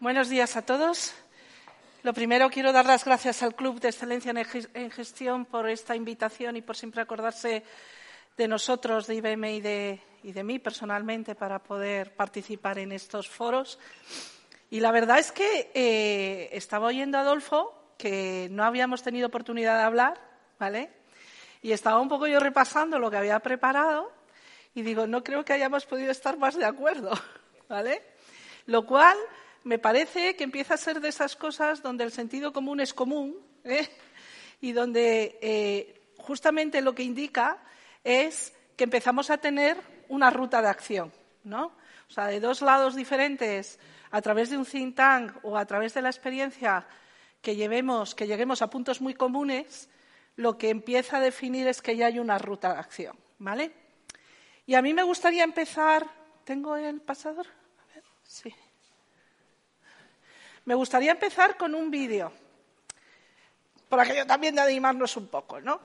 Buenos días a todos. Lo primero, quiero dar las gracias al Club de Excelencia en Gestión por esta invitación y por siempre acordarse de nosotros, de IBM y de, y de mí personalmente, para poder participar en estos foros. Y la verdad es que eh, estaba oyendo a Adolfo que no habíamos tenido oportunidad de hablar, ¿vale? Y estaba un poco yo repasando lo que había preparado y digo, no creo que hayamos podido estar más de acuerdo, ¿vale? Lo cual me parece que empieza a ser de esas cosas donde el sentido común es común ¿eh? y donde eh, justamente lo que indica es que empezamos a tener una ruta de acción, ¿no? O sea, de dos lados diferentes, a través de un think tank o a través de la experiencia que llevemos, que lleguemos a puntos muy comunes, lo que empieza a definir es que ya hay una ruta de acción, ¿vale? Y a mí me gustaría empezar. ¿Tengo el pasador? Sí. Me gustaría empezar con un vídeo, por aquello también de animarnos un poco, ¿no?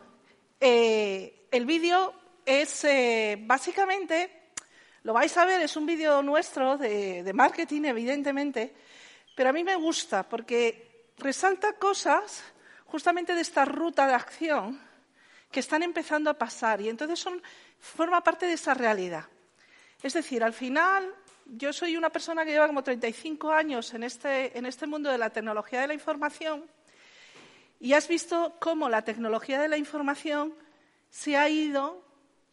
Eh, el vídeo es eh, básicamente, lo vais a ver, es un vídeo nuestro de, de marketing, evidentemente, pero a mí me gusta porque resalta cosas justamente de esta ruta de acción que están empezando a pasar y entonces son, forma parte de esa realidad. Es decir, al final yo soy una persona que lleva como 35 años en este, en este mundo de la tecnología de la información y has visto cómo la tecnología de la información se ha ido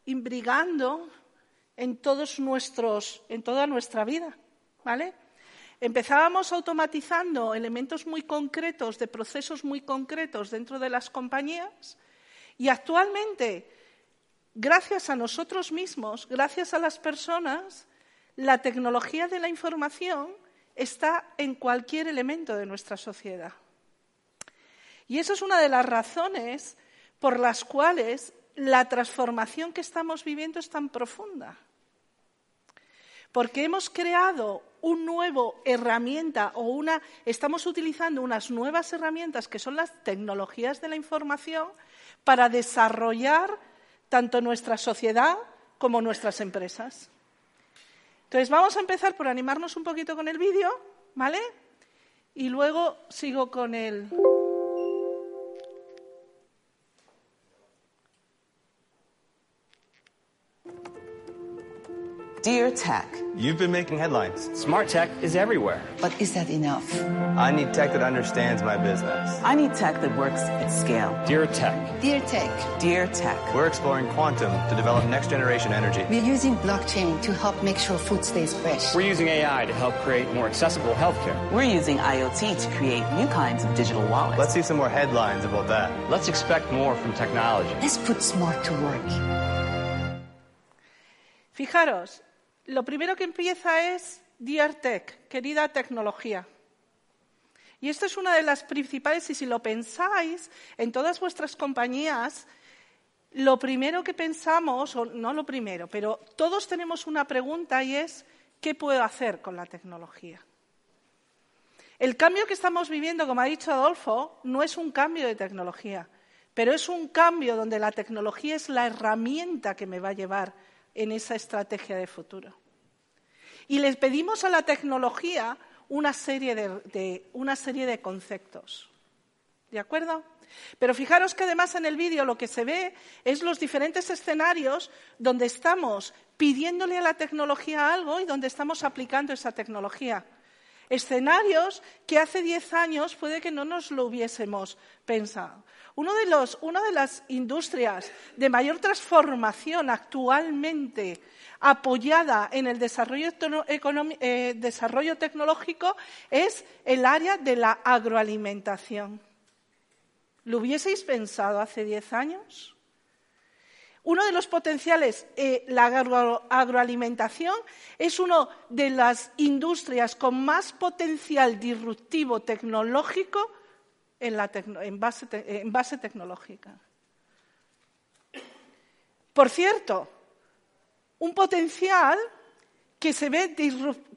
imbrigando en, todos nuestros, en toda nuestra vida. ¿vale? Empezábamos automatizando elementos muy concretos de procesos muy concretos dentro de las compañías y actualmente, gracias a nosotros mismos, gracias a las personas, la tecnología de la información está en cualquier elemento de nuestra sociedad. Y esa es una de las razones por las cuales la transformación que estamos viviendo es tan profunda. Porque hemos creado una nueva herramienta o una, estamos utilizando unas nuevas herramientas que son las tecnologías de la información para desarrollar tanto nuestra sociedad como nuestras empresas. Entonces, vamos a empezar por animarnos un poquito con el vídeo, ¿vale? Y luego sigo con el. Dear Tech. You've been making headlines. Smart tech is everywhere. But is that enough? I need tech that understands my business. I need tech that works at scale. Dear Tech. Dear Tech. Dear Tech. We're exploring quantum to develop next generation energy. We're using blockchain to help make sure food stays fresh. We're using AI to help create more accessible healthcare. We're using IoT to create new kinds of digital wallets. Let's see some more headlines about that. Let's expect more from technology. Let's put smart to work. Fijaros, lo primero que empieza es Dear Tech, querida tecnología. Y esto es una de las principales, y si lo pensáis en todas vuestras compañías, lo primero que pensamos, o no lo primero, pero todos tenemos una pregunta y es, ¿qué puedo hacer con la tecnología? El cambio que estamos viviendo, como ha dicho Adolfo, no es un cambio de tecnología, pero es un cambio donde la tecnología es la herramienta que me va a llevar en esa estrategia de futuro. Y les pedimos a la tecnología una serie de, una serie de conceptos. ¿De acuerdo? Pero fijaros que además en el vídeo lo que se ve es los diferentes escenarios donde estamos pidiéndole a la tecnología algo y donde estamos aplicando esa tecnología. Escenarios que hace diez años puede que no nos lo hubiésemos pensado. Uno de los, una de las industrias de mayor transformación actualmente apoyada en el desarrollo, eh, desarrollo tecnológico es el área de la agroalimentación. ¿Lo hubieseis pensado hace diez años? Uno de los potenciales, eh, la agro- agroalimentación es una de las industrias con más potencial disruptivo tecnológico en base tecnológica. Por cierto, un potencial que se ve,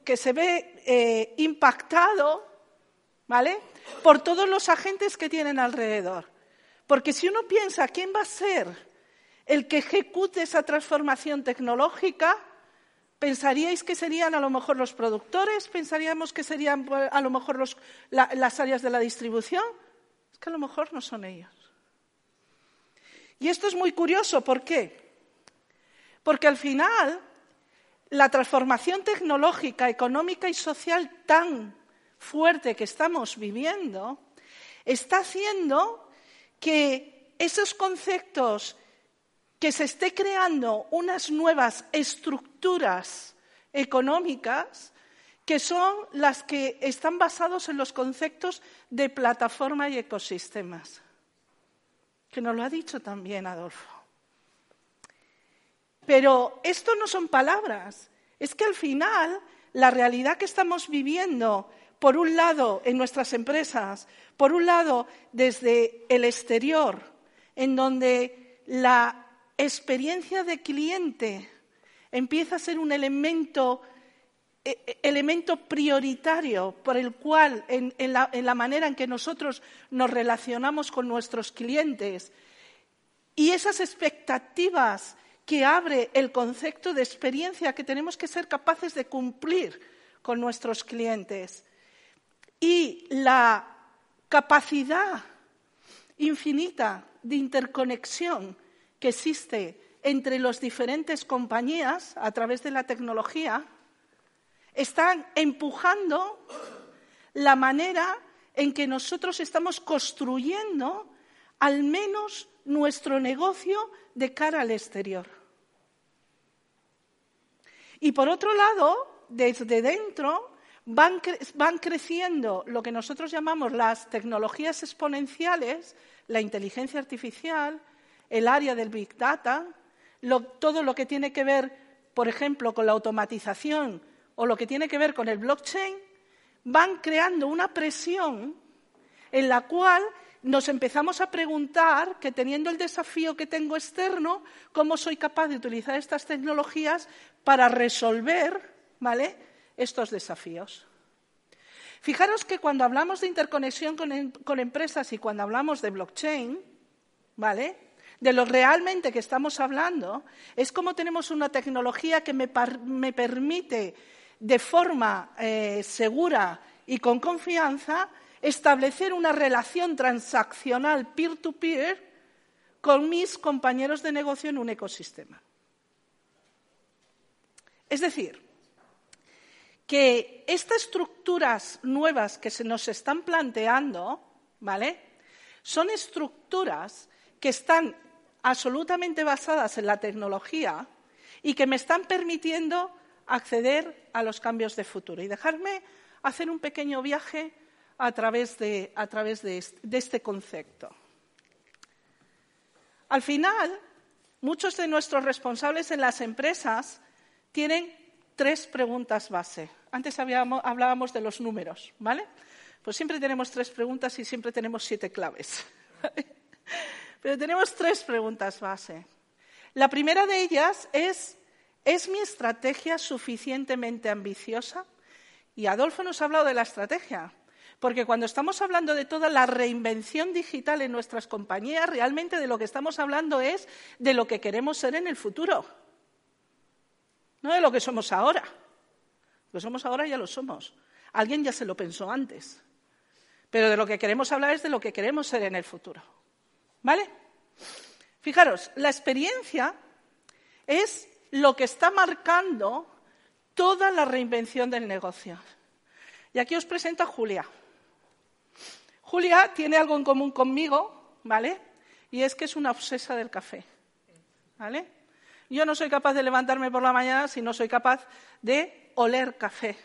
que se ve eh, impactado ¿vale? por todos los agentes que tienen alrededor. Porque si uno piensa quién va a ser el que ejecute esa transformación tecnológica, pensaríais que serían a lo mejor los productores, pensaríamos que serían pues, a lo mejor las áreas de la distribución. Es que a lo mejor no son ellos. Y esto es muy curioso, ¿por qué? Porque al final la transformación tecnológica, económica y social tan fuerte que estamos viviendo está haciendo que esos conceptos que se esté creando unas nuevas estructuras económicas que son las que están basados en los conceptos de plataforma y ecosistemas, que nos lo ha dicho también Adolfo. Pero esto no son palabras, es que al final la realidad que estamos viviendo, por un lado en nuestras empresas, por un lado desde el exterior, en donde la experiencia de cliente empieza a ser un elemento, eh, eh, elemento prioritario por el cual, en la manera en que nosotros nos relacionamos con nuestros clientes, y esas expectativas que abre el concepto de experiencia que tenemos que ser capaces de cumplir con nuestros clientes. Y la capacidad infinita de interconexión que existe entre las diferentes compañías a través de la tecnología están empujando la manera en que nosotros estamos construyendo al menos nuestro negocio de cara al exterior. Y por otro lado, desde dentro van, van, creciendo lo que nosotros llamamos las tecnologías exponenciales, la inteligencia artificial, el área del Big Data, todo lo que tiene que ver, por ejemplo, con la automatización o lo que tiene que ver con el blockchain, van creando una presión en la cual nos empezamos a preguntar que teniendo el desafío que tengo externo, ¿cómo soy capaz de utilizar estas tecnologías para resolver ¿vale? estos desafíos? Fijaros que cuando hablamos de interconexión con, em empresas y cuando hablamos de blockchain, ¿vale? de lo realmente que estamos hablando, es como tenemos una tecnología que me, me permite de forma eh, segura y con confianza establecer una relación transaccional peer-to-peer -peer con mis compañeros de negocio en un ecosistema. Es decir, que estas estructuras nuevas que se nos están planteando, ¿vale? Son estructuras que están absolutamente basadas en la tecnología y que me están permitiendo acceder a los cambios de futuro. Y dejarme hacer un pequeño viaje a través de, a través de, este, este concepto. Al final, muchos de nuestros responsables en las empresas tienen tres preguntas base. Antes hablábamos de los números, ¿vale? Pues siempre tenemos tres preguntas y siempre tenemos siete claves. Pero tenemos tres preguntas base. La primera de ellas es, ¿es mi estrategia suficientemente ambiciosa? Y Adolfo nos ha hablado de la estrategia, porque cuando estamos hablando de toda la reinvención digital en nuestras compañías, realmente de lo que estamos hablando es de lo que queremos ser en el futuro, no de lo que somos ahora. Lo que somos ahora ya lo somos. Alguien ya se lo pensó antes. Pero de lo que queremos hablar es de lo que queremos ser en el futuro. ¿Vale? Fijaros, la experiencia es lo que está marcando toda la reinvención del negocio. Y aquí os presento a Julia. Julia tiene algo en común conmigo, ¿vale? Y es que es una obsesa del café, ¿vale? Yo no soy capaz de levantarme por la mañana si no soy capaz de oler café.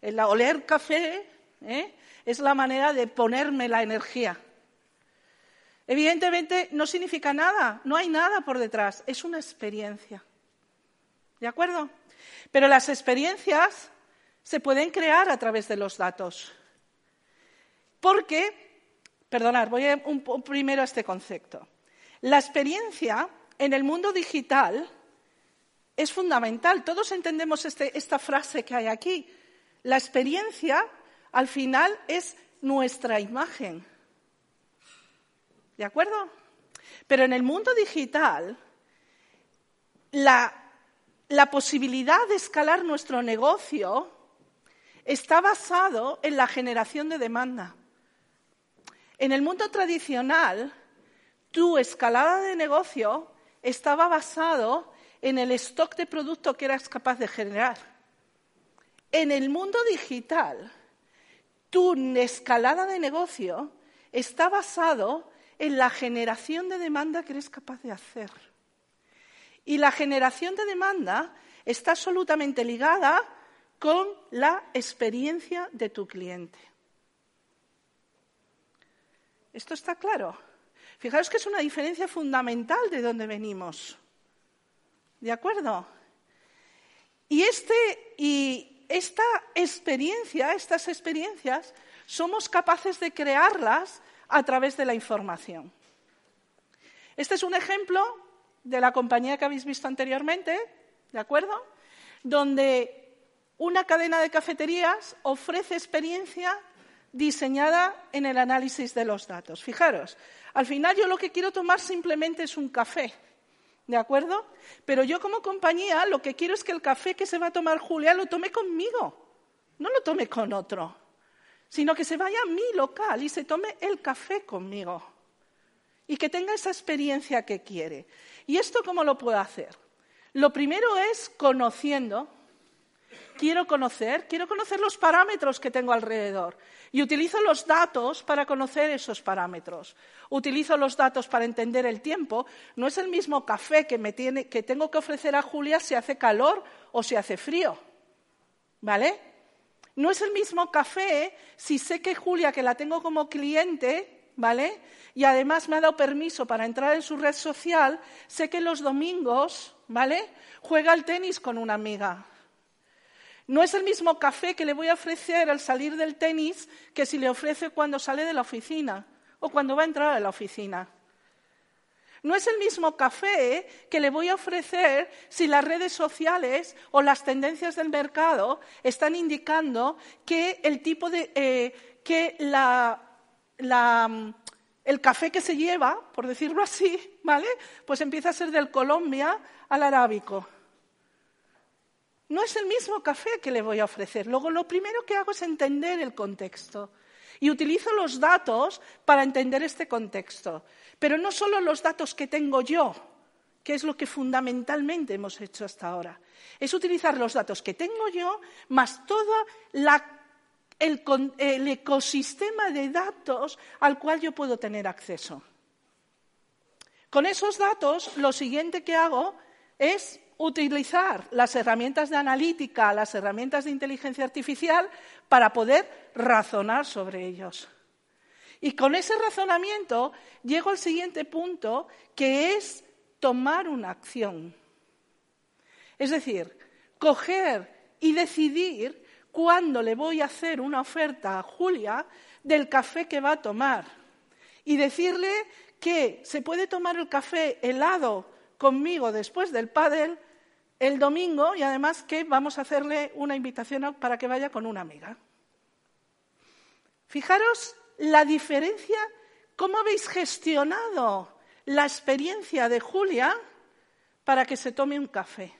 El oler café ¿eh? es la manera de ponerme la energía. Evidentemente no significa nada, no hay nada por detrás, es una experiencia. ¿De acuerdo? Pero las experiencias se pueden crear a través de los datos. Porque, perdonad, voy un, un primero a este concepto. La experiencia en el mundo digital es fundamental. Todos entendemos este, esta frase que hay aquí. La experiencia, al final, es nuestra imagen. ¿De acuerdo? Pero en el mundo digital, la, la posibilidad de escalar nuestro negocio está basado en la generación de demanda. En el mundo tradicional, tu escalada de negocio estaba basado en el stock de producto que eras capaz de generar. En el mundo digital, tu escalada de negocio está basado en la generación de demanda que eres capaz de hacer. Y la generación de demanda está absolutamente ligada con la experiencia de tu cliente. ¿Esto está claro? Fijaros que es una diferencia fundamental de dónde venimos. ¿De acuerdo? Y, este, y esta experiencia, estas experiencias, somos capaces de crearlas a través de la información. Este es un ejemplo de la compañía que habéis visto anteriormente, ¿de acuerdo? Donde una cadena de cafeterías ofrece experiencia diseñada en el análisis de los datos. Fijaros, al final yo lo que quiero tomar simplemente es un café, ¿de acuerdo? Pero yo como compañía lo que quiero es que el café que se va a tomar Julia lo tome conmigo, no lo tome con otro, sino que se vaya a mi local y se tome el café conmigo y que tenga esa experiencia que quiere. ¿Y esto cómo lo puedo hacer? Lo primero es conociendo quiero conocer, quiero conocer los parámetros que tengo alrededor y utilizo los datos para conocer esos parámetros. Utilizo los datos para entender el tiempo. No es el mismo café que, me tiene, que tengo que ofrecer a Julia si hace calor o si hace frío. ¿Vale? No es el mismo café si sé que Julia, que la tengo como cliente, ¿vale? Y además me ha dado permiso para entrar en su red social, sé que los domingos, ¿vale? Juega al tenis con una amiga. No es el mismo café que le voy a ofrecer al salir del tenis que si le ofrece cuando sale de la oficina o cuando va a entrar a la oficina. No es el mismo café que le voy a ofrecer si las redes sociales o las tendencias del mercado están indicando que el tipo de eh, que el café que se lleva, por decirlo así, ¿vale? Pues empieza a ser del Colombia al arábico. No es el mismo café que le voy a ofrecer. Luego, lo primero que hago es entender el contexto. Y utilizo los datos para entender este contexto. Pero no solo los datos que tengo yo, que es lo que fundamentalmente hemos hecho hasta ahora. Es utilizar los datos que tengo yo más todo el, ecosistema de datos al cual yo puedo tener acceso. Con esos datos, lo siguiente que hago es utilizar las herramientas de analítica, las herramientas de inteligencia artificial para poder razonar sobre ellos. Y con ese razonamiento llego al siguiente punto, que es tomar una acción. Es decir, coger y decidir cuándo le voy a hacer una oferta a Julia del café que va a tomar. Y decirle que se puede tomar el café helado conmigo después del pádel el domingo y además que vamos a hacerle una invitación para que vaya con una amiga. Fijaros la diferencia, cómo habéis gestionado la experiencia de Julia para que se tome un café.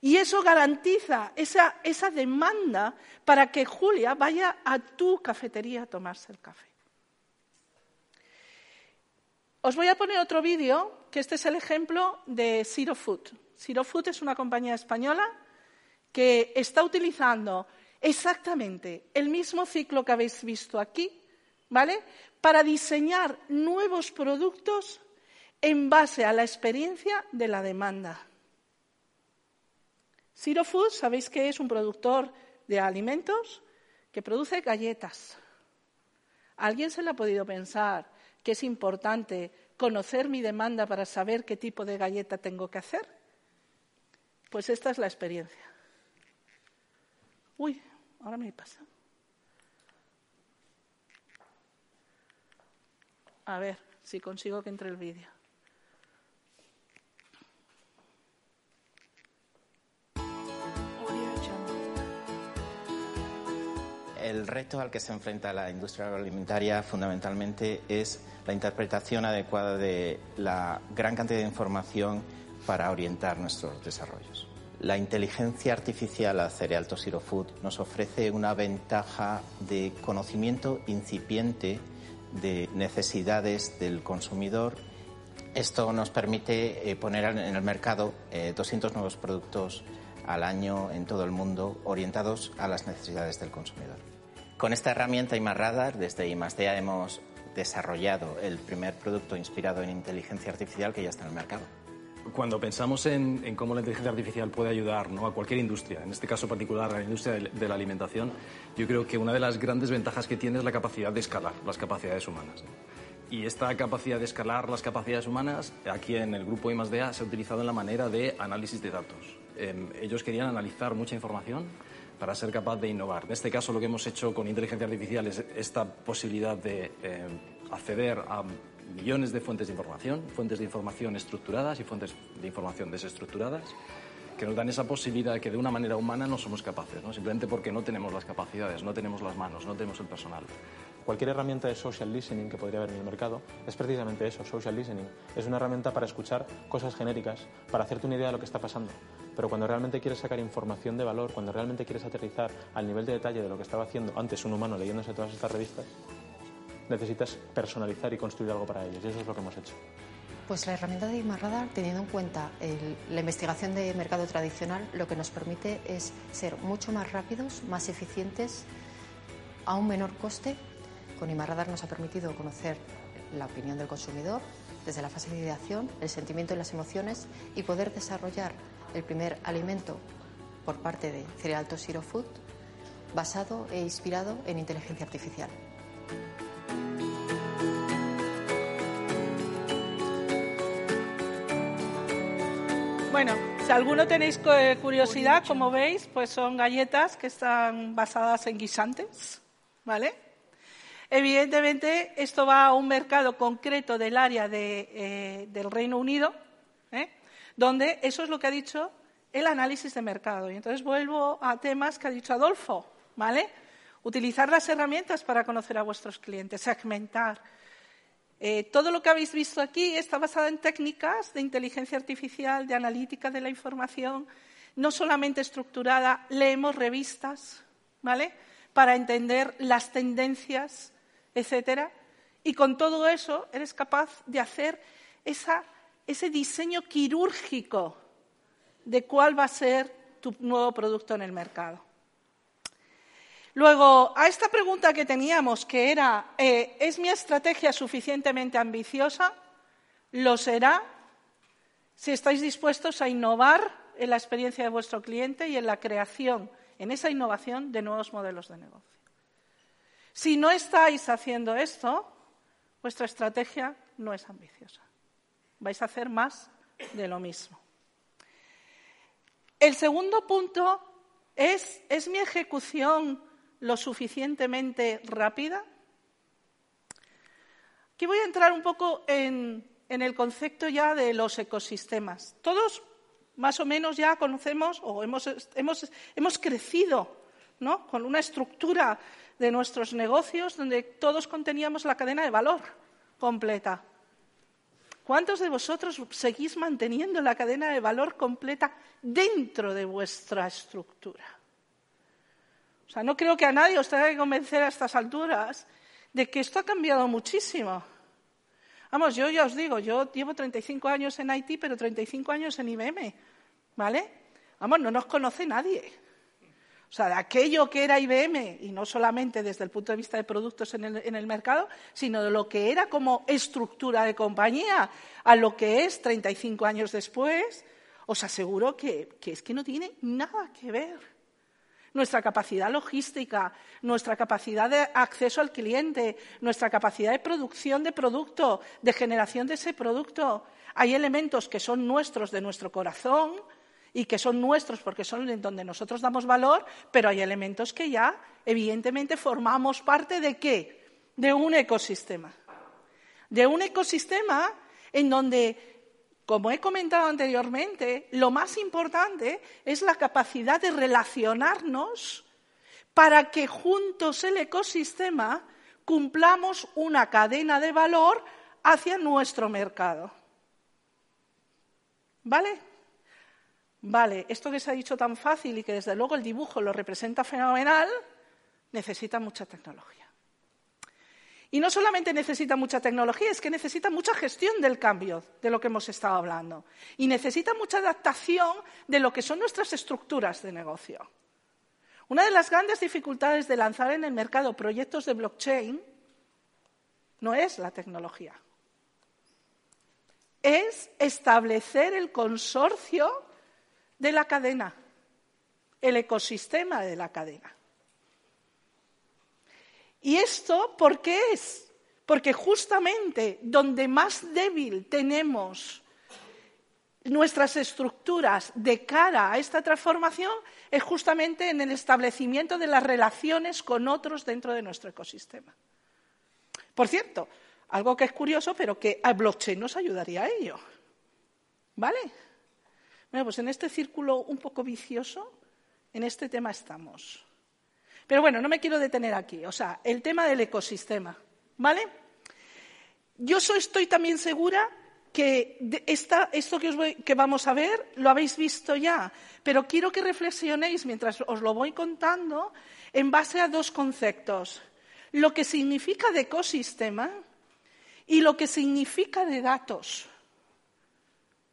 Y eso garantiza esa, demanda para que Julia vaya a tu cafetería a tomarse el café. Os voy a poner otro vídeo que este es el ejemplo de Zero Food. Zero Food es una compañía española que está utilizando exactamente el mismo ciclo que habéis visto aquí, ¿vale? Para diseñar nuevos productos en base a la experiencia de la demanda. Zero sabéis que es un productor de alimentos que produce galletas. ¿Alguien se le ha podido pensar que es importante conocer mi demanda para saber qué tipo de galleta tengo que hacer? Pues esta es la experiencia. Uy, ahora me pasa. A ver si consigo que entre el vídeo. El reto al que se enfrenta la industria agroalimentaria fundamentalmente es la interpretación adecuada de la gran cantidad de información para orientar nuestros desarrollos. La inteligencia artificial a Cereal to Zero Food nos ofrece una ventaja de conocimiento incipiente de necesidades del consumidor. Esto nos permite eh, poner en el mercado 200 eh, nuevos productos al año en todo el mundo orientados a las necesidades del consumidor. Con esta herramienta IMARradar, desde IMASDEA hemos desarrollado el primer producto inspirado en inteligencia artificial que ya está en el mercado. Cuando pensamos en, cómo la inteligencia artificial puede ayudar ¿no? a cualquier industria, en este caso particular a la industria de, de, la alimentación, yo creo que una de las grandes ventajas que tiene es la capacidad de escalar las capacidades humanas. Y esta capacidad de escalar las capacidades humanas, aquí en el grupo I+D.A. se ha utilizado en la manera de análisis de datos. Em, ellos querían analizar mucha información para ser capaz de innovar. En este caso, lo que hemos hecho con inteligencia artificial es esta posibilidad de em, acceder a millones de fuentes de información, fuentes de información estructuradas y fuentes de información desestructuradas, que nos dan esa posibilidad que de una manera humana no somos capaces, ¿no? simplemente porque no tenemos las capacidades, no tenemos las manos, no tenemos el personal. Cualquier herramienta de social listening que podría haber en el mercado es precisamente eso, social listening. Es una herramienta para escuchar cosas genéricas, para hacerte una idea de lo que está pasando. Pero cuando realmente quieres sacar información de valor, cuando realmente quieres aterrizar al nivel de detalle de lo que estaba haciendo antes un humano leyéndose todas estas revistas, necesitas personalizar y construir algo para ellos. Y eso es lo que hemos hecho. Pues la herramienta de Radar, teniendo en cuenta la investigación de mercado tradicional, lo que nos permite es ser mucho más rápidos, más eficientes, a un menor coste. Con Imarradar nos ha permitido conocer la opinión del consumidor desde la fase de ideación, el sentimiento y las emociones y poder desarrollar el primer alimento por parte de Cereal to Zero Food basado e inspirado en inteligencia artificial. Bueno, si alguno tenéis curiosidad, como veis, pues son galletas que están basadas en guisantes, ¿vale? Evidentemente, esto va a un mercado concreto del área eh, del Reino Unido, ¿eh? donde eso es lo que ha dicho el análisis de mercado. Y entonces vuelvo a temas que ha dicho Adolfo, ¿vale? Utilizar las herramientas para conocer a vuestros clientes, segmentar, eh, todo lo que habéis visto aquí está basado en técnicas de inteligencia artificial, de analítica de la información, no solamente estructurada, leemos revistas, ¿vale? Para entender las tendencias, etcétera. Y con todo eso eres capaz de hacer ese diseño quirúrgico de cuál va a ser tu nuevo producto en el mercado. Luego, a esta pregunta que teníamos, que era, eh, ¿es mi estrategia suficientemente ambiciosa? Lo será si estáis dispuestos a innovar en la experiencia de vuestro cliente y en la creación, en esa innovación de nuevos modelos de negocio. Si no estáis haciendo esto, vuestra estrategia no es ambiciosa. Vais a hacer más de lo mismo. El segundo punto es, ¿es mi ejecución lo suficientemente rápida? Aquí voy a entrar un poco en, el concepto ya de los ecosistemas. Todos más o menos ya conocemos o hemos, hemos crecido ¿no? con una estructura de nuestros negocios donde todos conteníamos la cadena de valor completa. ¿Cuántos de vosotros seguís manteniendo la cadena de valor completa dentro de vuestra estructura? O sea, no creo que a nadie os tenga que convencer a estas alturas de que esto ha cambiado muchísimo. Vamos, yo ya os digo, yo llevo 35 años en IT, pero 35 años en IBM, ¿vale? Vamos, no nos conoce nadie. O sea, de aquello que era IBM, y no solamente desde el punto de vista de productos en el, mercado, sino de lo que era como estructura de compañía a lo que es 35 años después, os aseguro que, que es que no tiene nada que ver. nuestra capacidad logística, nuestra capacidad de acceso al cliente, nuestra capacidad de producción de producto, de generación de ese producto. Hay elementos que son nuestros de nuestro corazón y que son nuestros porque son en donde nosotros damos valor, pero hay elementos que ya, evidentemente, formamos parte de qué? De un ecosistema. De un ecosistema en donde como he comentado anteriormente, lo más importante es la capacidad de relacionarnos para que juntos el ecosistema cumplamos una cadena de valor hacia nuestro mercado. ¿Vale? Vale, esto que se ha dicho tan fácil y que desde luego el dibujo lo representa fenomenal, necesita mucha tecnología. Y no solamente necesita mucha tecnología, es que necesita mucha gestión del cambio, de lo que hemos estado hablando. Y necesita mucha adaptación de lo que son nuestras estructuras de negocio. Una de las grandes dificultades de lanzar en el mercado proyectos de blockchain no es la tecnología, es establecer el consorcio de la cadena, el ecosistema de la cadena. ¿Y esto por qué es? Porque justamente donde más débil tenemos nuestras estructuras de cara a esta transformación es justamente en el establecimiento de las relaciones con otros dentro de nuestro ecosistema. Por cierto, algo que es curioso, pero que a blockchain nos ayudaría a ello. ¿Vale? Bueno, pues en este círculo un poco vicioso, en este tema estamos. Pero bueno, no me quiero detener aquí. O sea, el tema del ecosistema. ¿Vale? Yo estoy también segura que esto que, que vamos a ver lo habéis visto ya, pero quiero que reflexionéis mientras os lo voy contando en base a dos conceptos. Lo que significa de ecosistema y lo que significa de datos.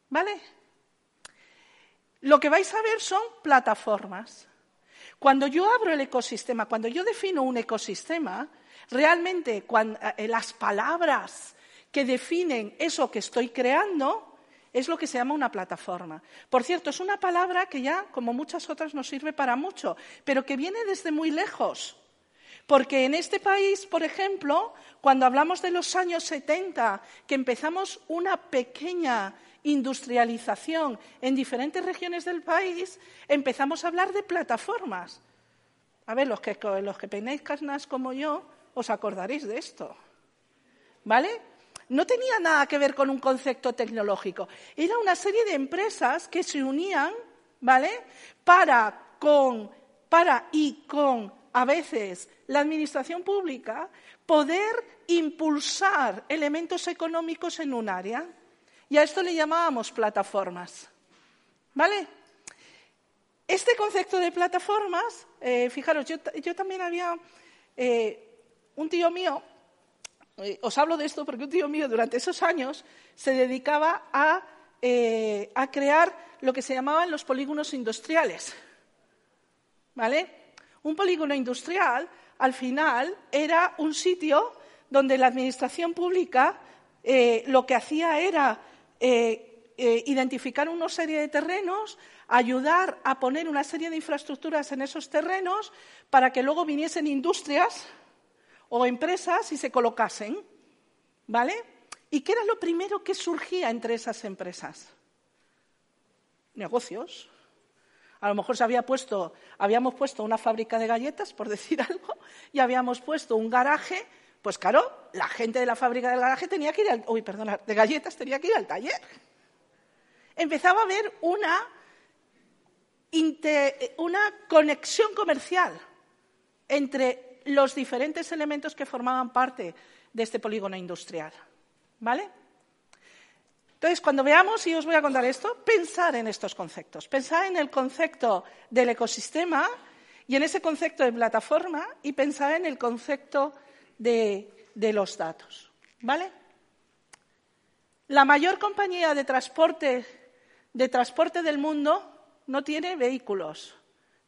¿Vale? Lo que vais a ver son plataformas. Cuando yo abro el ecosistema, cuando yo defino un ecosistema, realmente eh, las palabras que definen eso que estoy creando es lo que se llama una plataforma. Por cierto, es una palabra que ya, como muchas otras, nos sirve para mucho, pero que viene desde muy lejos. Porque en este país, por ejemplo, cuando hablamos de los años 70, que empezamos una pequeña industrialización en diferentes regiones del país, empezamos a hablar de plataformas. A ver, los que, los que peináis carnas como yo, os acordaréis de esto. ¿Vale? No tenía nada que ver con un concepto tecnológico. Era una serie de empresas que se unían, ¿vale? Para, con, para y con, a veces, la administración pública, poder impulsar elementos económicos en un área. Y a esto le llamábamos plataformas. ¿Vale? Este concepto de plataformas, eh, fijaros, yo, también había eh, un tío mío, eh, os hablo de esto porque un tío mío durante esos años se dedicaba a, a crear lo que se llamaban los polígonos industriales. ¿Vale? Un polígono industrial, al final, era un sitio donde la administración pública lo que hacía era eh, eh, identificar una serie de terrenos, ayudar a poner una serie de infraestructuras en esos terrenos para que luego viniesen industrias o empresas y se colocasen. ¿Vale? ¿Y qué era lo primero que surgía entre esas empresas? Negocios. A lo mejor se había puesto, habíamos puesto una fábrica de galletas, por decir algo, y habíamos puesto un garaje pues claro, la gente de la fábrica del garaje tenía que ir al, uy, perdona, de galletas tenía que ir al taller. Empezaba a haber una, una conexión comercial entre los diferentes elementos que formaban parte de este polígono industrial. ¿Vale? Entonces, cuando veamos, y os voy a contar esto, pensar en estos conceptos. Pensar en el concepto del ecosistema y en ese concepto de plataforma y pensar en el concepto de, los datos. ¿Vale? La mayor compañía de transporte, de transporte del mundo no tiene vehículos.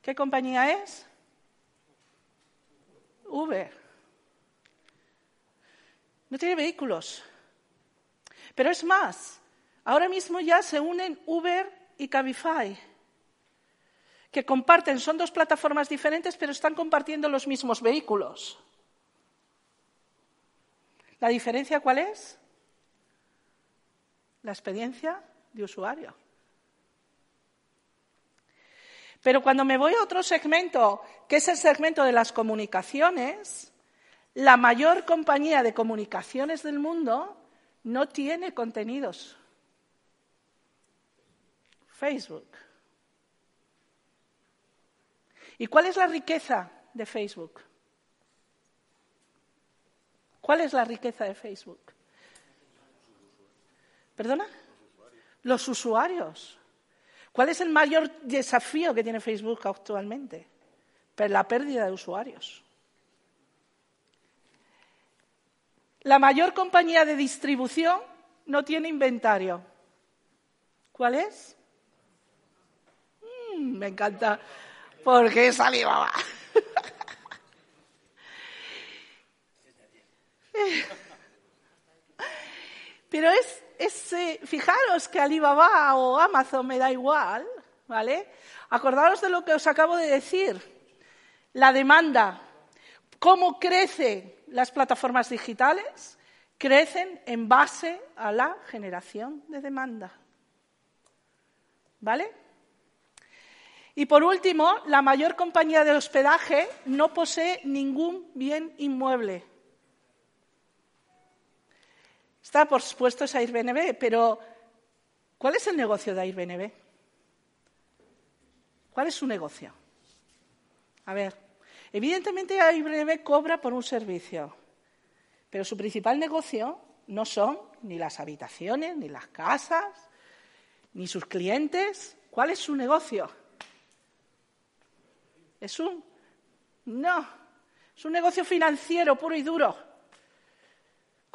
¿Qué compañía es? Uber. No tiene vehículos. Pero es más, ahora mismo ya se unen Uber y Cabify. que comparten, son dos plataformas diferentes, pero están compartiendo los mismos vehículos. ¿La diferencia cuál es? La experiencia de usuario. Pero cuando me voy a otro segmento, que es el segmento de las comunicaciones, la mayor compañía de comunicaciones del mundo no tiene contenidos. Facebook. ¿Y cuál es la riqueza de Facebook? ¿Cuál es la riqueza de Facebook? ¿Perdona? Los usuarios. ¿Cuál es el mayor desafío que tiene Facebook actualmente? Pues la pérdida de usuarios. La mayor compañía de distribución no tiene inventario. ¿Cuál es? Mm, me encanta, porque es Alibaba. Pero es, eh, fijaros que Alibaba o Amazon me da igual, ¿vale? Acordaros de lo que os acabo de decir. La demanda, cómo crecen las plataformas digitales, crecen en base a la generación de demanda. ¿Vale? Y por último, la mayor compañía de hospedaje no posee ningún bien inmueble. Está, por supuesto, es Airbnb, pero ¿cuál es el negocio de Airbnb? ¿Cuál es su negocio? A ver, evidentemente Airbnb cobra por un servicio, pero su principal negocio no son ni las habitaciones, ni las casas, ni sus clientes. ¿Cuál es su negocio? Es un... No, es un negocio financiero puro y duro.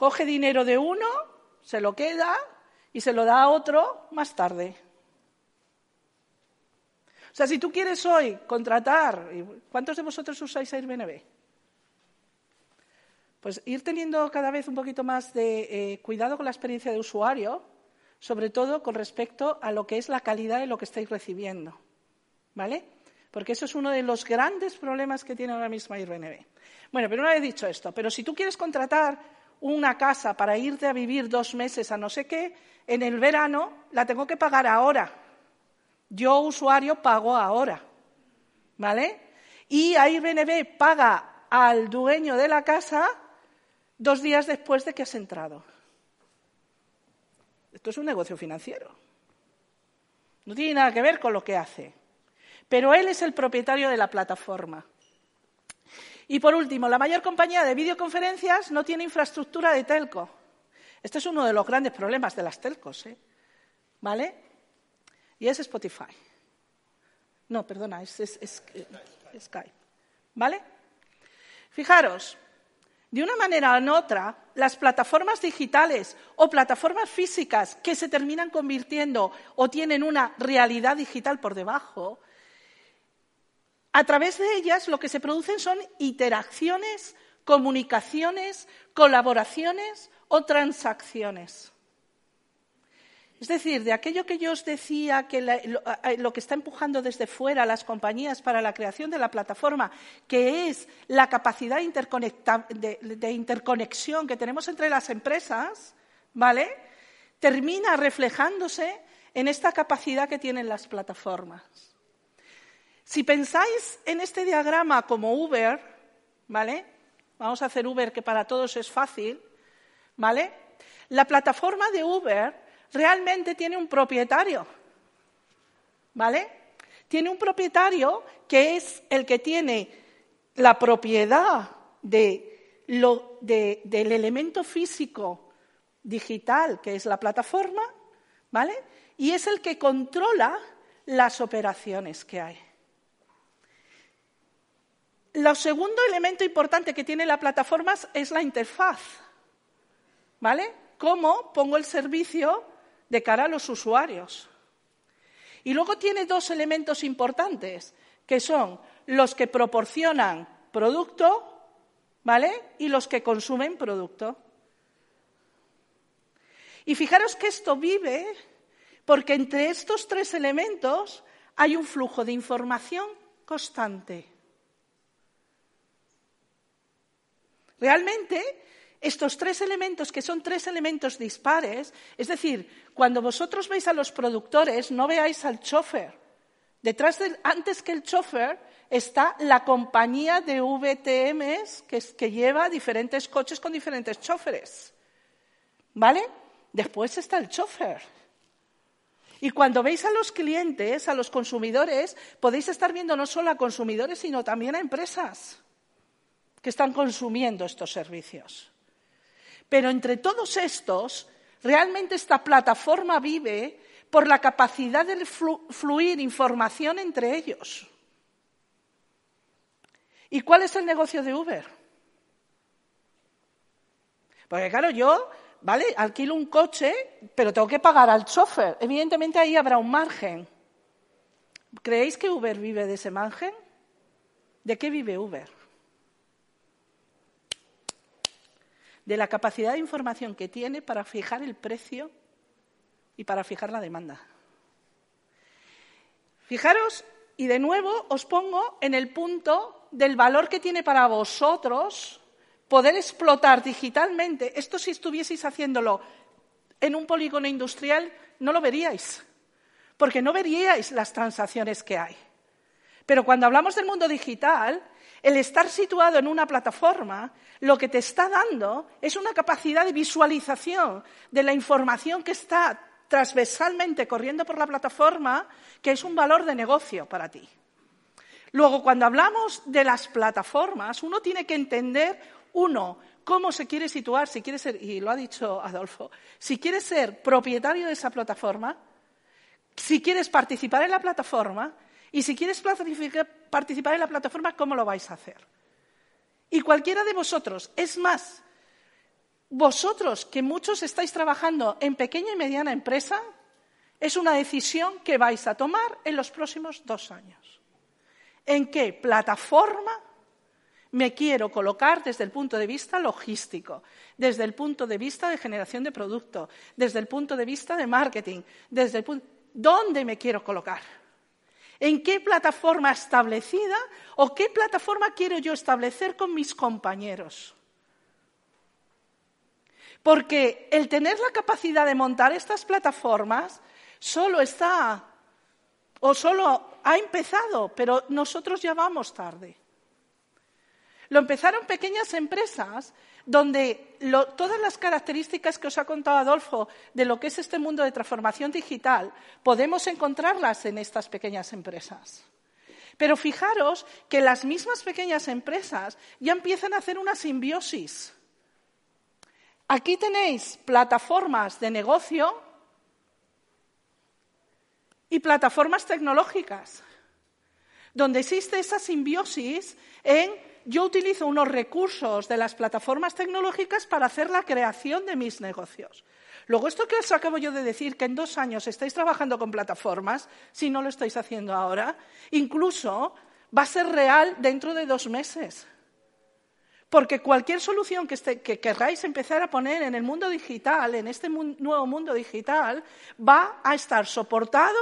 Coge dinero de uno, se lo queda y se lo da a otro más tarde. O sea, si tú quieres hoy contratar, ¿cuántos de vosotros usáis Airbnb? Pues ir teniendo cada vez un poquito más de eh, cuidado con la experiencia de usuario, sobre todo con respecto a lo que es la calidad de lo que estáis recibiendo. ¿Vale? Porque eso es uno de los grandes problemas que tiene ahora mismo Airbnb. Bueno, pero una vez dicho esto, pero si tú quieres contratar una casa para irte a vivir dos meses a no sé qué, en el verano la tengo que pagar ahora. Yo, usuario, pago ahora. ¿Vale? Y Airbnb paga al dueño de la casa dos días después de que has entrado. Esto es un negocio financiero. No tiene nada que ver con lo que hace. Pero él es el propietario de la plataforma. Y por último, la mayor compañía de videoconferencias no tiene infraestructura de telco. Este es uno de los grandes problemas de las telcos. ¿eh? ¿Vale? Y es Spotify. No, perdona, es, es Skype. ¿Vale? Fijaros, de una manera u otra, las plataformas digitales o plataformas físicas que se terminan convirtiendo o tienen una realidad digital por debajo, a través de ellas lo que se producen son interacciones, comunicaciones, colaboraciones o transacciones. Es decir, de aquello que yo os decía, que lo, que está empujando desde fuera las compañías para la creación de la plataforma, que es la capacidad de, de interconexión que tenemos entre las empresas, ¿vale? Termina reflejándose en esta capacidad que tienen las plataformas. Si pensáis en este diagrama como Uber, ¿vale? Vamos a hacer Uber que para todos es fácil, ¿vale? La plataforma de Uber realmente tiene un propietario, ¿vale? Tiene un propietario que es el que tiene la propiedad del elemento físico digital que es la plataforma, ¿vale? Y es el que controla las operaciones que hay. Lo segundo elemento importante que tiene la plataforma es la interfaz. ¿Vale? ¿Cómo pongo el servicio de cara a los usuarios? Y luego tiene dos elementos importantes, que son los que proporcionan producto, ¿vale? Y los que consumen producto. Y fijaros que esto vive porque entre estos tres elementos hay un flujo de información constante. Realmente, estos tres elementos, que son tres elementos dispares, es decir, cuando vosotros veis a los productores, no veáis al chofer. Detrás del, antes que el chofer está la compañía de VTMs que, lleva diferentes coches con diferentes choferes. ¿Vale? Después está el chofer. Y cuando veis a los clientes, a los consumidores, podéis estar viendo no solo a consumidores, sino también a empresas que están consumiendo estos servicios. Pero entre todos estos, realmente esta plataforma vive por la capacidad de fluir información entre ellos. ¿Y cuál es el negocio de Uber? Porque claro, yo ¿vale? Alquilo un coche, pero tengo que pagar al chofer. Evidentemente ahí habrá un margen. ¿Creéis que Uber vive de ese margen? ¿De qué vive Uber? De la capacidad de información que tiene para fijar el precio y para fijar la demanda. Fijaros, y de nuevo os pongo en el punto del valor que tiene para vosotros poder explotar digitalmente, esto si estuvieseis haciéndolo en un polígono industrial, no lo veríais, porque no veríais las transacciones que hay. Pero cuando hablamos del mundo digital, el estar situado en una plataforma, lo que te está dando es una capacidad de visualización de la información que está transversalmente corriendo por la plataforma, que es un valor de negocio para ti. Luego, cuando hablamos de las plataformas, uno tiene que entender uno, cómo se quiere situar, si quiere ser, y lo ha dicho Adolfo, si quieres ser propietario de esa plataforma, si quieres participar en la plataforma y si quieres participar en la plataforma, ¿cómo lo vais a hacer? Y cualquiera de vosotros, es más, vosotros que muchos estáis trabajando en pequeña y mediana empresa, es una decisión que vais a tomar en los próximos dos años. ¿En qué plataforma me quiero colocar desde el punto de vista logístico, desde el punto de vista de generación de producto, desde el punto de vista de marketing, desde el punto... ¿Dónde me quiero colocar? ¿En qué plataforma establecida o qué plataforma quiero yo establecer con mis compañeros? Porque el tener la capacidad de montar estas plataformas solo está o solo ha empezado, pero nosotros ya vamos tarde. Lo empezaron pequeñas empresas donde todas las características que os ha contado Adolfo de lo que es este mundo de transformación digital, podemos encontrarlas en estas pequeñas empresas. Pero fijaros que las mismas pequeñas empresas ya empiezan a hacer una simbiosis. Aquí tenéis plataformas de negocio y plataformas tecnológicas, donde existe esa simbiosis en yo utilizo unos recursos de las plataformas tecnológicas para hacer la creación de mis negocios. Luego, esto que os acabo yo de decir, que en dos años estáis trabajando con plataformas, si no lo estáis haciendo ahora, incluso va a ser real dentro de dos meses. Porque cualquier solución que, que querráis empezar a poner en el mundo digital, en este nuevo mundo digital, va a estar soportado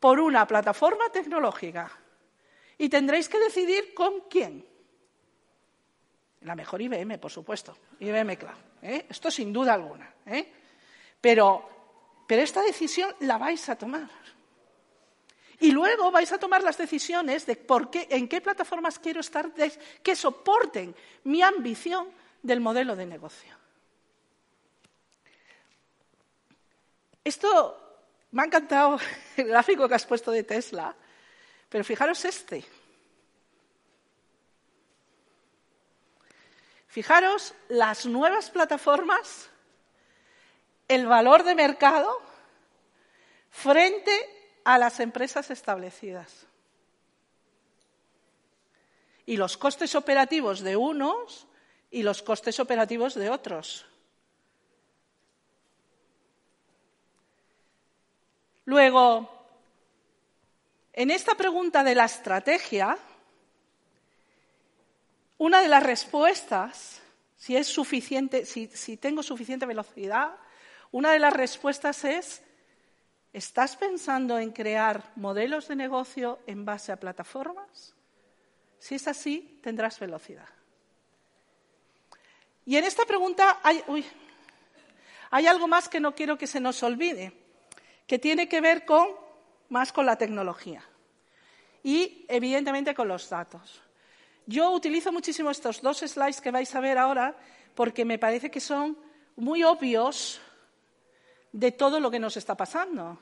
por una plataforma tecnológica. Y tendréis que decidir con quién. La mejor IBM, por supuesto, IBM Cloud. ¿eh? Esto sin duda alguna. ¿eh? Pero, pero esta decisión la vais a tomar. Y luego vais a tomar las decisiones de por qué, en qué plataformas quiero estar que soporten mi ambición del modelo de negocio. Esto me ha encantado el gráfico que has puesto de Tesla, pero fijaros este. Fijaros las nuevas plataformas, el valor de mercado frente a las empresas establecidas. Y los costes operativos de unos y los costes operativos de otros. Luego, en esta pregunta de la estrategia, una de las respuestas, si es suficiente, si, tengo suficiente velocidad, una de las respuestas es ¿Estás pensando en crear modelos de negocio en base a plataformas? Si es así, tendrás velocidad. Y en esta pregunta hay, hay algo más que no quiero que se nos olvide, que tiene que ver con más con la tecnología y, evidentemente, con los datos. Yo utilizo muchísimo estos dos slides que vais a ver ahora porque me parece que son muy obvios de todo lo que nos está pasando.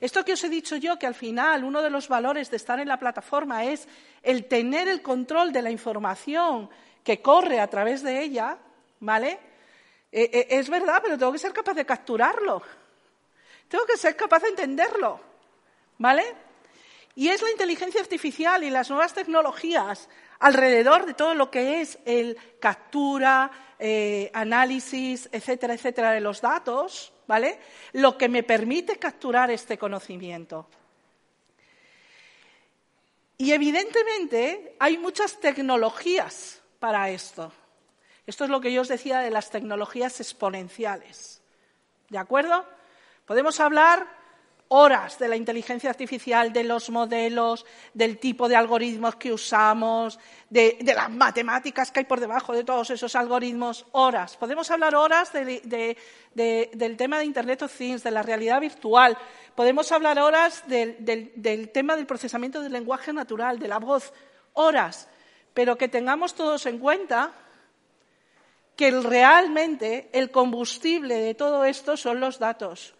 Esto que os he dicho yo, que al final uno de los valores de estar en la plataforma es el tener el control de la información que corre a través de ella, ¿vale? Eh, eh, es verdad, pero tengo que ser capaz de capturarlo. Tengo que ser capaz de entenderlo, ¿vale? Y es la inteligencia artificial y las nuevas tecnologías alrededor de todo lo que es el captura, eh, análisis, etcétera, etcétera, de los datos, ¿vale? Lo que me permite capturar este conocimiento. Y evidentemente hay muchas tecnologías para esto. Esto es lo que yo os decía de las tecnologías exponenciales. ¿De acuerdo? Podemos hablar horas de la inteligencia artificial, de los modelos, del tipo de algoritmos que usamos, de, las matemáticas que hay por debajo de todos esos algoritmos, horas. Podemos hablar horas del tema de Internet of Things, de la realidad virtual. Podemos hablar horas del tema del procesamiento del lenguaje natural, de la voz, horas. Pero que tengamos todos en cuenta que realmente el combustible de todo esto son los datos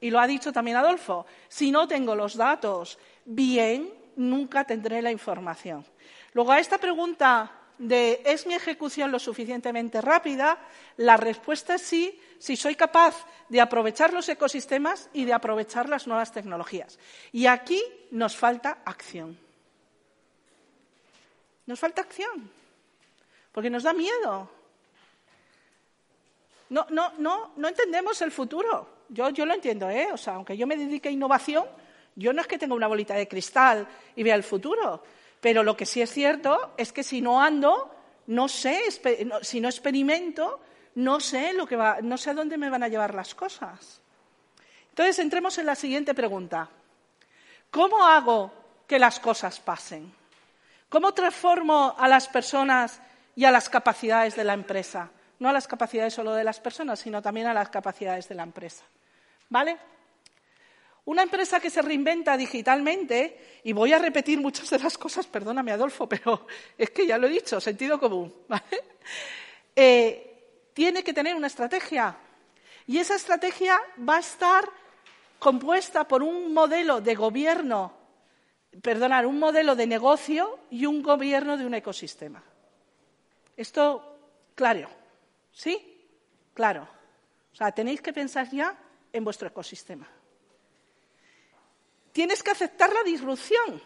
y lo ha dicho también Adolfo, si no tengo los datos bien, nunca tendré la información. Luego, a esta pregunta de ¿es mi ejecución lo suficientemente rápida? La respuesta es sí, si soy capaz de aprovechar los ecosistemas y de aprovechar las nuevas tecnologías. Y aquí nos falta acción. Nos falta acción, porque nos da miedo. No, no, no, no entendemos el futuro. Yo, lo entiendo, ¿eh? O sea, aunque yo me dedique a innovación, yo no es que tenga una bolita de cristal y vea el futuro. Pero lo que sí es cierto es que si no ando, no sé, si no experimento, no sé, lo que va, no sé a dónde me van a llevar las cosas. Entonces, entremos en la siguiente pregunta. ¿Cómo hago que las cosas pasen? ¿Cómo transformo a las personas y a las capacidades de la empresa? No a las capacidades solo de las personas, sino también a las capacidades de la empresa. ¿Vale? Una empresa que se reinventa digitalmente, y voy a repetir muchas de las cosas, perdóname Adolfo, pero es que ya lo he dicho, sentido común, ¿vale? Eh, tiene que tener una estrategia. Y esa estrategia va a estar compuesta por un modelo de gobierno, perdonar, un modelo de negocio y un gobierno de un ecosistema. Esto, claro, ¿sí? Claro. O sea, tenéis que pensar ya en vuestro ecosistema. Tienes que aceptar la disrupción.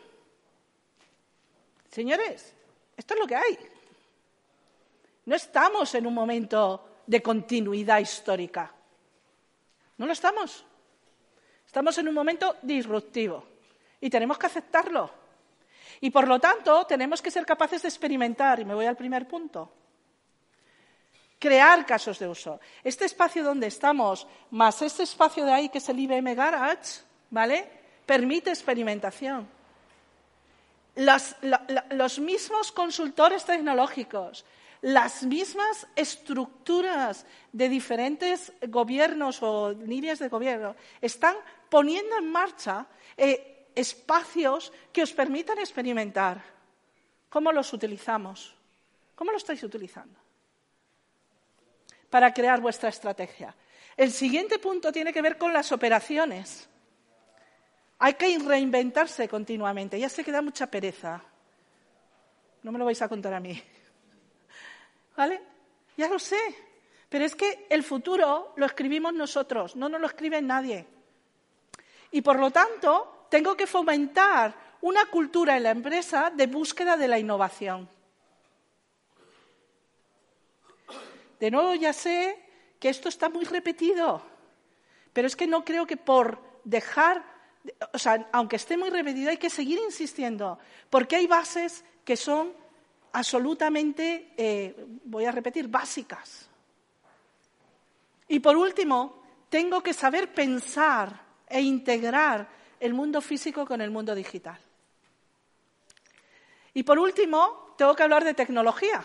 Señores, esto es lo que hay. No estamos en un momento de continuidad histórica. No lo estamos. Estamos en un momento disruptivo y tenemos que aceptarlo. Y por lo tanto, tenemos que ser capaces de experimentar. Y me voy al primer punto crear casos de uso. Este espacio donde estamos, más este espacio de ahí que es el IBM Garage, ¿vale? Permite experimentación. los mismos consultores tecnológicos, las mismas estructuras de diferentes gobiernos o líneas de gobierno están poniendo en marcha eh, espacios que os permitan experimentar. ¿Cómo los utilizamos? ¿Cómo lo estáis utilizando? Para crear vuestra estrategia. El siguiente punto tiene que ver con las operaciones. Hay que reinventarse continuamente. Ya sé que da mucha pereza. No me lo vais a contar a mí. ¿Vale? Ya lo sé. Pero es que el futuro lo escribimos nosotros, no nos lo escribe nadie. Y por lo tanto, tengo que fomentar una cultura en la empresa de búsqueda de la innovación. De nuevo ya sé que esto está muy repetido, pero es que no creo que por dejar, o sea, aunque esté muy repetido, hay que seguir insistiendo, porque hay bases que son absolutamente, eh, voy a repetir, básicas. Y por último, tengo que saber pensar e integrar el mundo físico con el mundo digital. Y por último, tengo que hablar de tecnología.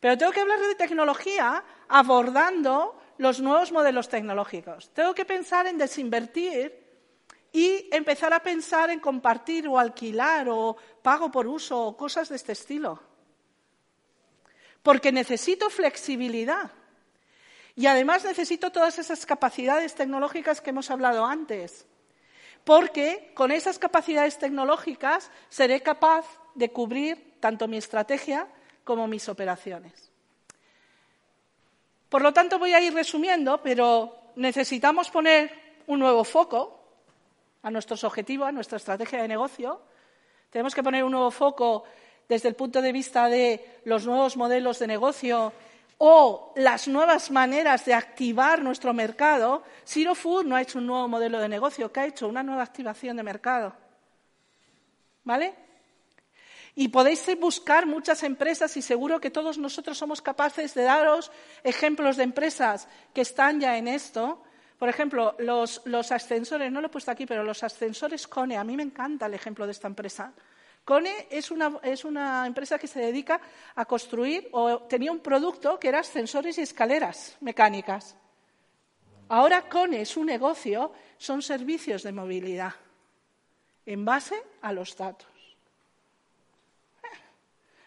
Pero tengo que hablar de tecnología abordando los nuevos modelos tecnológicos. Tengo que pensar en desinvertir y empezar a pensar en compartir o alquilar o pago por uso o cosas de este estilo. Porque necesito flexibilidad. Y además necesito todas esas capacidades tecnológicas que hemos hablado antes. Porque con esas capacidades tecnológicas seré capaz de cubrir tanto mi estrategia como mis operaciones. Por lo tanto, voy a ir resumiendo, pero necesitamos poner un nuevo foco a nuestros objetivos, a nuestra estrategia de negocio. Tenemos que poner un nuevo foco desde el punto de vista de los nuevos modelos de negocio o las nuevas maneras de activar nuestro mercado. Zero Food no ha hecho un nuevo modelo de negocio, que ha hecho una nueva activación de mercado. ¿Vale? Y podéis buscar muchas empresas y seguro que todos nosotros somos capaces de daros ejemplos de empresas que están ya en esto. Por ejemplo, los, ascensores, no lo he puesto aquí, pero los ascensores Cone, a mí me encanta el ejemplo de esta empresa. Cone es una, es una empresa que se dedica a construir o tenía un producto que era ascensores y escaleras mecánicas. Ahora Cone, su negocio, son servicios de movilidad en base a los datos.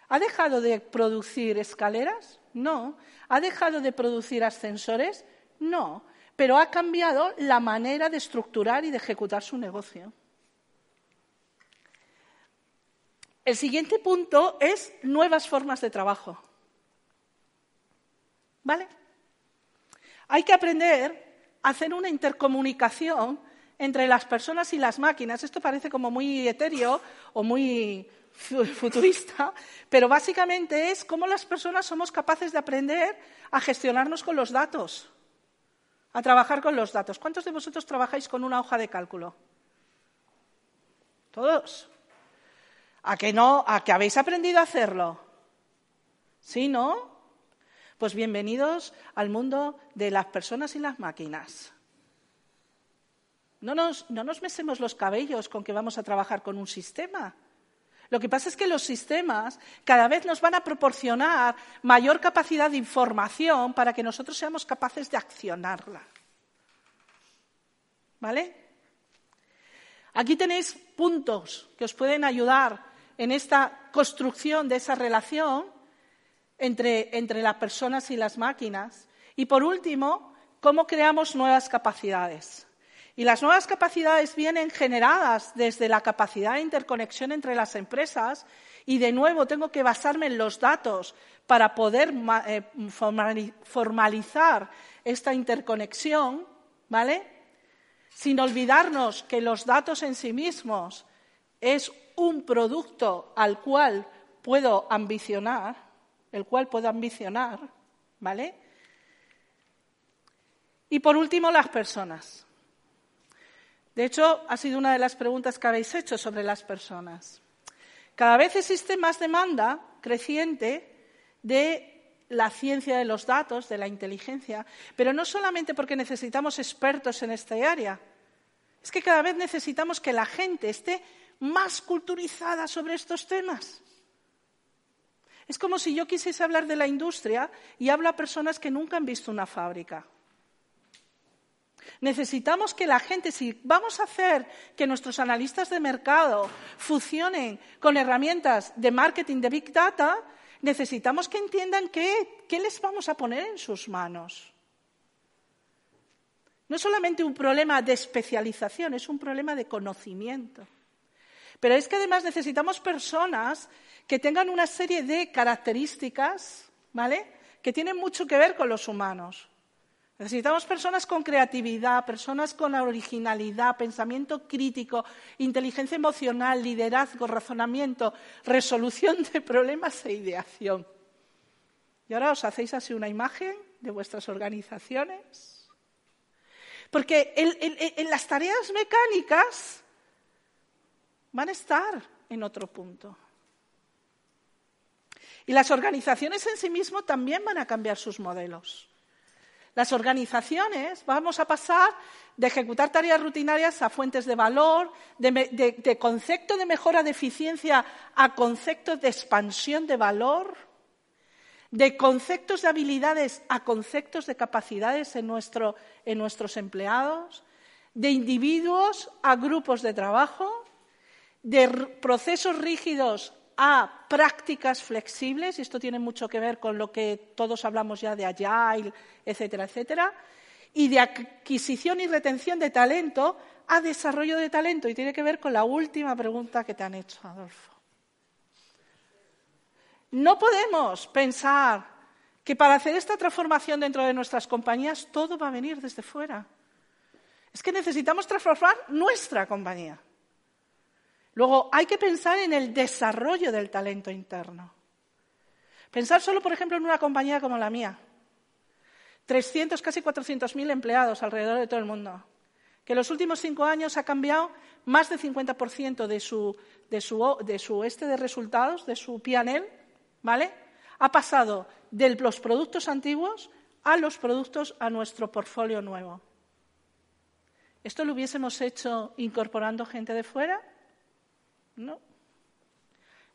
¿Ha dejado de producir escaleras? No. ¿Ha dejado de producir ascensores? No. Pero ha cambiado la manera de estructurar y de ejecutar su negocio. El siguiente punto es nuevas formas de trabajo. ¿Vale? Hay que aprender a hacer una intercomunicación entre las personas y las máquinas. Esto parece como muy etéreo o muy futurista, pero básicamente es cómo las personas somos capaces de aprender a gestionarnos con los datos, a trabajar con los datos. ¿Cuántos de vosotros trabajáis con una hoja de cálculo? Todos. ¿A que no? ¿A que habéis aprendido a hacerlo? ¿Sí, no? Pues bienvenidos al mundo de las personas y las máquinas. No nos, no nos mesemos los cabellos con que vamos a trabajar con un sistema. Lo que pasa es que los sistemas cada vez nos van a proporcionar mayor capacidad de información para que nosotros seamos capaces de accionarla. ¿Vale? Aquí tenéis puntos que os pueden ayudar en esta construcción de esa relación entre, entre las personas y las máquinas. Y por último, cómo creamos nuevas capacidades. Y las nuevas capacidades vienen generadas desde la capacidad de interconexión entre las empresas y, de nuevo, tengo que basarme en los datos para poder eh, formalizar esta interconexión, ¿vale? Sin olvidarnos que los datos en sí mismos es un producto al cual puedo ambicionar, el cual puedo ambicionar, ¿vale? Y por último, las personas. De hecho, ha sido una de las preguntas que habéis hecho sobre las personas. Cada vez existe más demanda creciente de la ciencia de los datos, de la inteligencia, pero no solamente porque necesitamos expertos en esta área, es que cada vez necesitamos que la gente esté más culturizada sobre estos temas. Es como si yo quisiese hablar de la industria y hablo a personas que nunca han visto una fábrica. Necesitamos que la gente, si vamos a hacer que nuestros analistas de mercado funcionen con herramientas de marketing de Big Data, necesitamos que entiendan qué, qué les vamos a poner en sus manos. No es solamente un problema de especialización, es un problema de conocimiento. Pero es que además necesitamos personas que tengan una serie de características, ¿vale? Que tienen mucho que ver con los humanos. Necesitamos personas con creatividad, personas con originalidad, pensamiento crítico, inteligencia emocional, liderazgo, razonamiento, resolución de problemas e ideación. Y ahora os hacéis así una imagen de vuestras organizaciones. Porque en, las tareas mecánicas van a estar en otro punto. Y las organizaciones en sí mismas también van a cambiar sus modelos. Las organizaciones vamos a pasar de ejecutar tareas rutinarias a fuentes de valor, de, de, concepto de mejora de eficiencia a conceptos de expansión de valor, de conceptos de habilidades a conceptos de capacidades en, en nuestros empleados, de individuos a grupos de trabajo, de procesos rígidos a prácticas flexibles, y esto tiene mucho que ver con lo que todos hablamos ya de agile, etcétera, etcétera, y de adquisición y retención de talento a desarrollo de talento, y tiene que ver con la última pregunta que te han hecho, Adolfo. No podemos pensar que para hacer esta transformación dentro de nuestras compañías todo va a venir desde fuera. Es que necesitamos transformar nuestra compañía. Luego, hay que pensar en el desarrollo del talento interno. Pensar solo, por ejemplo, en una compañía como la mía. 300, casi 400.000 empleados alrededor de todo el mundo. Que en los últimos cinco años ha cambiado más del 50% de su, de, de su este de resultados, de su PNL, ¿vale? Ha pasado de los productos antiguos a los productos a nuestro portfolio nuevo. ¿Esto lo hubiésemos hecho incorporando gente de fuera? No.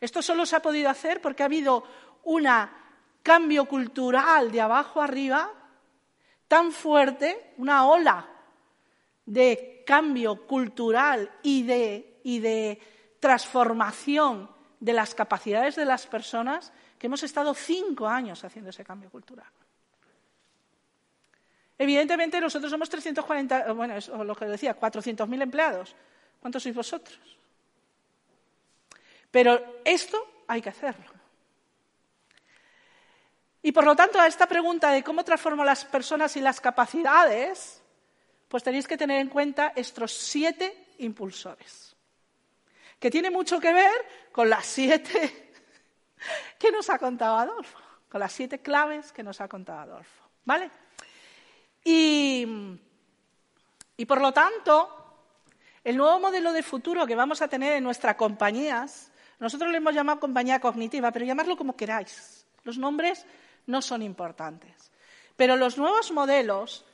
Esto solo se ha podido hacer porque ha habido un cambio cultural de abajo arriba tan fuerte, una ola de cambio cultural y de, y de transformación de las capacidades de las personas que hemos estado cinco años haciendo ese cambio cultural. Evidentemente nosotros somos 340, bueno, es lo que decía, 400.000 empleados. ¿Cuántos sois vosotros? Pero esto hay que hacerlo. Y por lo tanto, a esta pregunta de cómo transformo las personas y las capacidades, pues tenéis que tener en cuenta estos siete impulsores, que tiene mucho que ver con las siete que nos ha contado Adolfo, con las siete claves que nos ha contado Adolfo. ¿Vale? Y, y por lo tanto, el nuevo modelo de futuro que vamos a tener en nuestras compañías nosotros le hemos llamado compañía cognitiva, pero llamarlo como queráis. Los nombres no son importantes. Pero los nuevos modelos,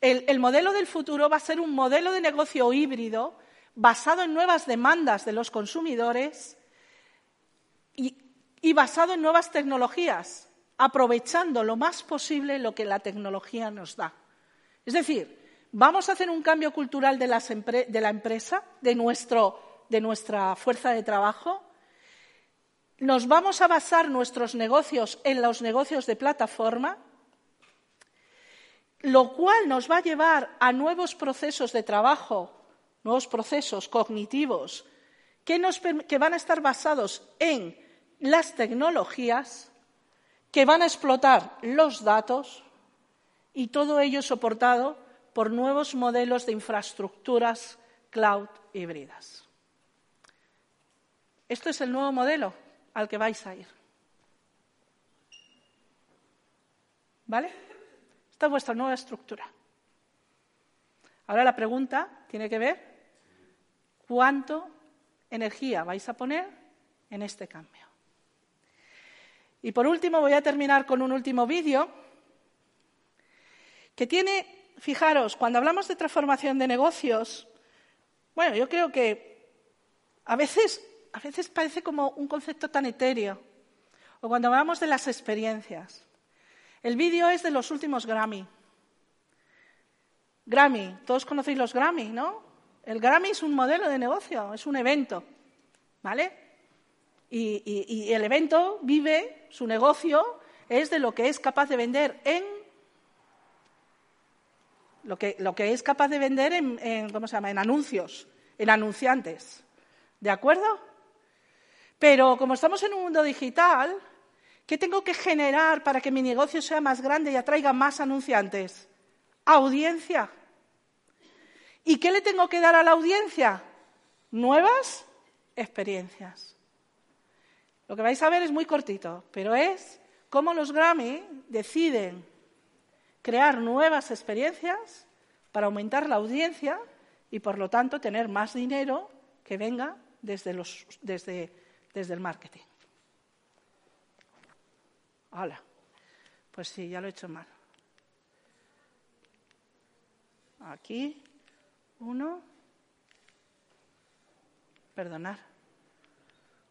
el, modelo del futuro va a ser un modelo de negocio híbrido basado en nuevas demandas de los consumidores y, basado en nuevas tecnologías, aprovechando lo más posible lo que la tecnología nos da. Es decir, vamos a hacer un cambio cultural de, la empresa, de nuestra fuerza de trabajo, nos vamos a basar nuestros negocios en los negocios de plataforma, lo cual nos va a llevar a nuevos procesos de trabajo, nuevos procesos cognitivos, que, van a estar basados en las tecnologías, que van a explotar los datos y todo ello soportado por nuevos modelos de infraestructuras cloud híbridas. Esto es el nuevo modelo al que vais a ir. ¿Vale? Esta es vuestra nueva estructura. Ahora la pregunta tiene que ver cuánto energía vais a poner en este cambio. Y por último voy a terminar con un último vídeo que tiene, fijaros, cuando hablamos de transformación de negocios, bueno, yo creo que a veces a veces parece como un concepto tan etéreo. O cuando hablamos de las experiencias. El vídeo es de los últimos Grammy. Grammy, todos conocéis los Grammy, ¿no? El Grammy es un modelo de negocio, es un evento, ¿vale? Y, el evento vive, su negocio es de lo que es capaz de vender en lo que, es capaz de vender en, en, ¿cómo se llama? en anuncios, en anunciantes. ¿De acuerdo? Pero como estamos en un mundo digital, ¿qué tengo que generar para que mi negocio sea más grande y atraiga más anunciantes? Audiencia. ¿Y qué le tengo que dar a la audiencia? Nuevas experiencias. Lo que vais a ver es muy cortito, pero es cómo los Grammy deciden crear nuevas experiencias para aumentar la audiencia y, por lo tanto, tener más dinero que venga desde, los, desde desde el marketing. Hola. Pues sí, ya lo he hecho mal. Aquí, uno. Perdonar.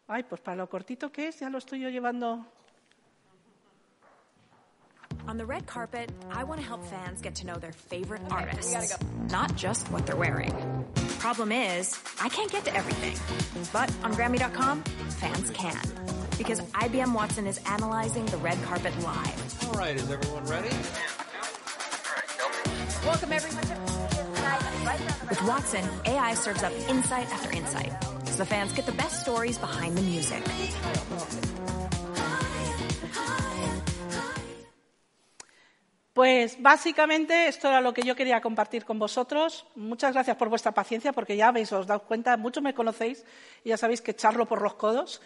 Ay, pues para lo cortito que es, ya lo estoy yo llevando. On the red carpet, I want to help fans get to know their favorite artists, not just what they're wearing. Problem is, I can't get to everything. But on Grammy.com, fans can. Because IBM Watson is analyzing the red carpet live. All right, is everyone ready? Welcome everyone to With Watson, AI serves up insight after insight. So the fans get the best stories behind the music. Pues básicamente esto era lo que yo quería compartir con vosotros. Muchas gracias por vuestra paciencia, porque ya habéis os dado cuenta, muchos me conocéis y ya sabéis que charlo por los codos.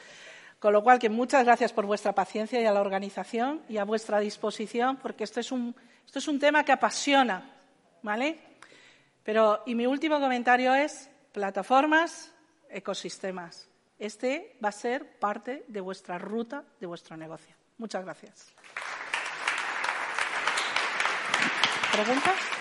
Con lo cual, que muchas gracias por vuestra paciencia y a la organización y a vuestra disposición, porque esto es un, esto es un tema que apasiona, ¿vale? Pero, y mi último comentario es plataformas, ecosistemas. Este va a ser parte de vuestra ruta, de vuestro negocio. Muchas gracias. ¿Preguntas?